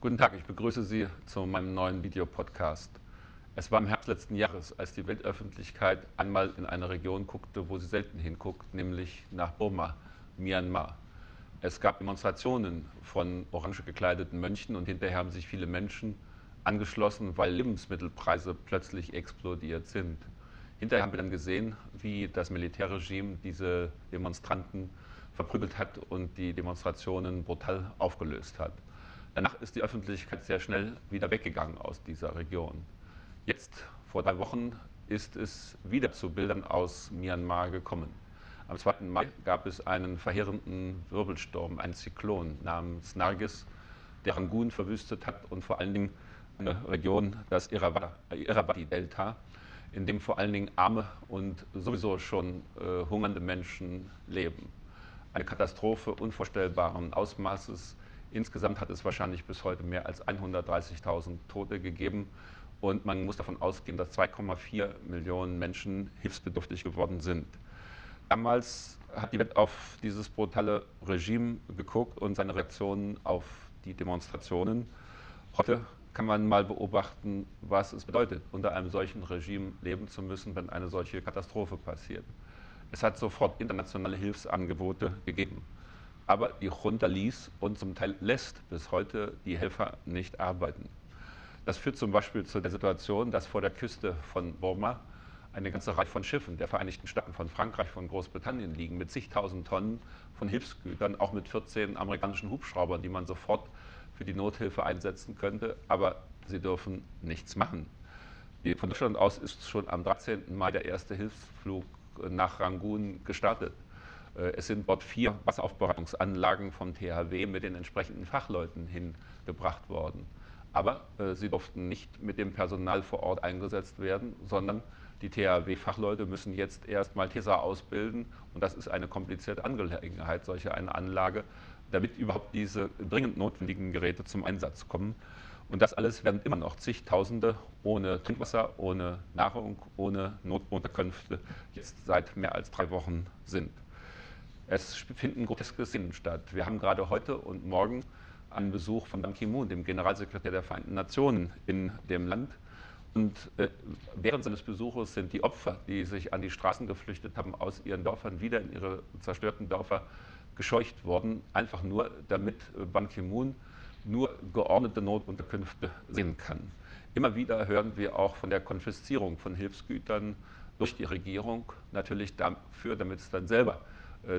begrüße Sie zu meinem neuen Videopodcast. Es war im Herbst letzten Jahres, als die Weltöffentlichkeit einmal in eine Region guckte, wo sie selten hinguckt, nämlich nach Burma, Myanmar. Es gab Demonstrationen von orange gekleideten Mönchen und hinterher haben sich viele Menschen angeschlossen, weil Lebensmittelpreise plötzlich explodiert sind. Hinterher haben wir dann gesehen, wie das Militärregime diese Demonstranten verprügelt hat und die Demonstrationen brutal aufgelöst hat. Danach ist die Öffentlichkeit sehr schnell wieder weggegangen aus dieser Region. Jetzt, vor drei Wochen, ist es wieder zu Bildern aus Myanmar gekommen. Am 2. Mai gab es einen verheerenden Wirbelsturm, einen Zyklon namens Nargis, der Rangoon verwüstet hat und vor allen Dingen eine Region, das Irrawaddy-Delta, in dem vor allen Dingen arme und sowieso schon äh, hungernde Menschen leben. Eine Katastrophe unvorstellbaren Ausmaßes, Insgesamt hat es wahrscheinlich bis heute mehr als 130.000 Tote gegeben und man muss davon ausgehen, dass 2,4 Millionen Menschen hilfsbedürftig geworden sind. Damals hat die Welt auf dieses brutale Regime geguckt und seine Reaktionen auf die Demonstrationen. Heute kann man mal beobachten, was es bedeutet, unter einem solchen Regime leben zu müssen, wenn eine solche Katastrophe passiert. Es hat sofort internationale Hilfsangebote gegeben aber die Junta ließ und zum Teil lässt bis heute die Helfer nicht arbeiten. Das führt zum Beispiel zu der Situation, dass vor der Küste von Burma eine ganze Reihe von Schiffen der Vereinigten Staaten, von Frankreich, von Großbritannien liegen, mit zigtausend Tonnen von Hilfsgütern, auch mit 14 amerikanischen Hubschraubern, die man sofort für die Nothilfe einsetzen könnte, aber sie dürfen nichts machen. Von Deutschland aus ist schon am 13. Mai der erste Hilfsflug nach Rangoon gestartet. Äh, es sind dort vier Wasseraufbereitungsanlagen vom THW mit den entsprechenden Fachleuten hingebracht worden. Aber äh, sie durften nicht mit dem Personal vor Ort eingesetzt werden, sondern die THW-Fachleute müssen jetzt erst mal TESA ausbilden. Und das ist eine komplizierte Angelegenheit, solche eine Anlage, damit überhaupt diese dringend notwendigen Geräte zum Einsatz kommen. Und das alles werden immer noch zigtausende ohne Trinkwasser, ohne Nahrung, ohne Notunterkünfte jetzt seit mehr als drei Wochen sind. Es finden groteske Szenen statt. Wir haben gerade heute und morgen einen Besuch von Ban Ki-moon, dem Generalsekretär der Vereinten Nationen, in dem Land. Und äh, während seines Besuches sind die Opfer, die sich an die Straßen geflüchtet haben, aus ihren Dörfern wieder in ihre zerstörten Dörfer gescheucht worden, einfach nur, damit äh, Ban Ki-moon nur geordnete Notunterkünfte sehen kann. Immer wieder hören wir auch von der Konfiszierung von Hilfsgütern durch die Regierung, natürlich dafür, damit es dann selber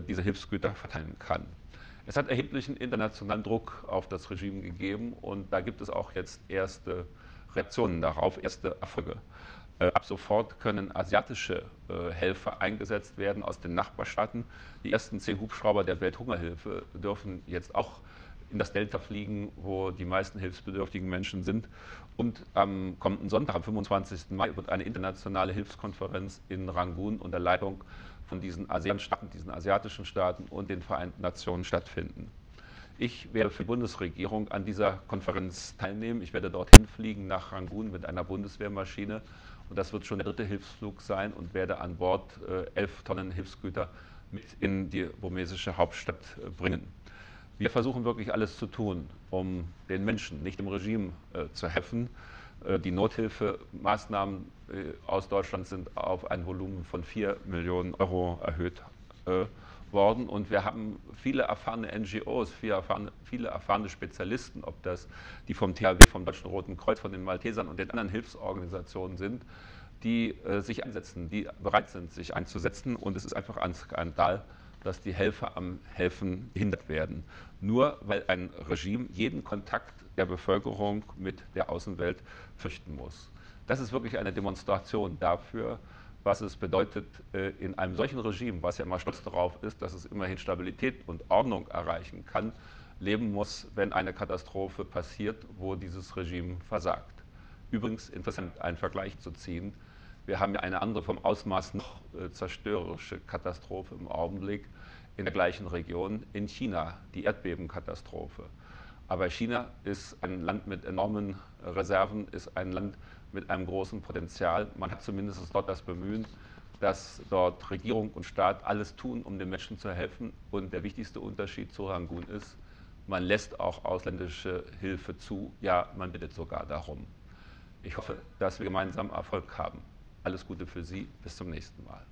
diese Hilfsgüter verteilen kann. Es hat erheblichen internationalen Druck auf das Regime gegeben und da gibt es auch jetzt erste Reaktionen darauf, erste Erfolge. Äh, ab sofort können asiatische äh, Helfer eingesetzt werden aus den Nachbarstaaten. Die ersten zehn Hubschrauber der Welthungerhilfe dürfen jetzt auch in das Delta fliegen, wo die meisten hilfsbedürftigen Menschen sind. Und am kommenden Sonntag, am 25. Mai, wird eine internationale Hilfskonferenz in Rangoon unter Leitung von diesen ASEAN-Staaten, diesen asiatischen Staaten und den Vereinten Nationen stattfinden. Ich werde für die Bundesregierung an dieser Konferenz teilnehmen. Ich werde dorthin fliegen nach Rangoon mit einer Bundeswehrmaschine und das wird schon der dritte Hilfsflug sein und werde an Bord äh, elf Tonnen Hilfsgüter mit in die burmesische Hauptstadt äh, bringen. Wir versuchen wirklich alles zu tun, um den Menschen, nicht dem Regime äh, zu helfen. Äh, die Nothilfemaßnahmen äh, aus Deutschland sind auf ein Volumen von 4 Millionen Euro erhöht äh, worden. Und wir haben viele erfahrene NGOs, viele erfahrene, viele erfahrene, Spezialisten, ob das die vom THW, vom Deutschen Roten Kreuz, von den Maltesern und den anderen Hilfsorganisationen sind, die äh, sich einsetzen, die bereit sind, sich einzusetzen. Und es ist einfach ein Skandal, dass die Helfer am Helfen gehindert werden. Nur weil ein Regime jeden Kontakt der Bevölkerung mit der Außenwelt fürchten muss. Das ist wirklich eine Demonstration dafür, was es bedeutet, äh, in einem solchen Regime, was ja immer stolz darauf ist, dass es immerhin Stabilität und Ordnung erreichen kann, leben muss, wenn eine Katastrophe passiert, wo dieses Regime versagt. Übrigens interessant, einen Vergleich zu ziehen. Wir haben ja eine andere vom Ausmaß noch äh, zerstörerische Katastrophe im Augenblick in der gleichen Region in China, die Erdbebenkatastrophe. Aber China ist ein Land mit enormen Reserven, ist ein Land mit einem großen Potenzial. Man hat zumindest dort das Bemühen, dass dort Regierung und Staat alles tun, um den Menschen zu helfen. Und der wichtigste Unterschied zu Rangoon ist, Man lässt auch ausländische Hilfe zu. Ja, man bittet sogar darum. Ich hoffe, dass wir gemeinsam Erfolg haben. Alles Gute für Sie. Bis zum nächsten Mal.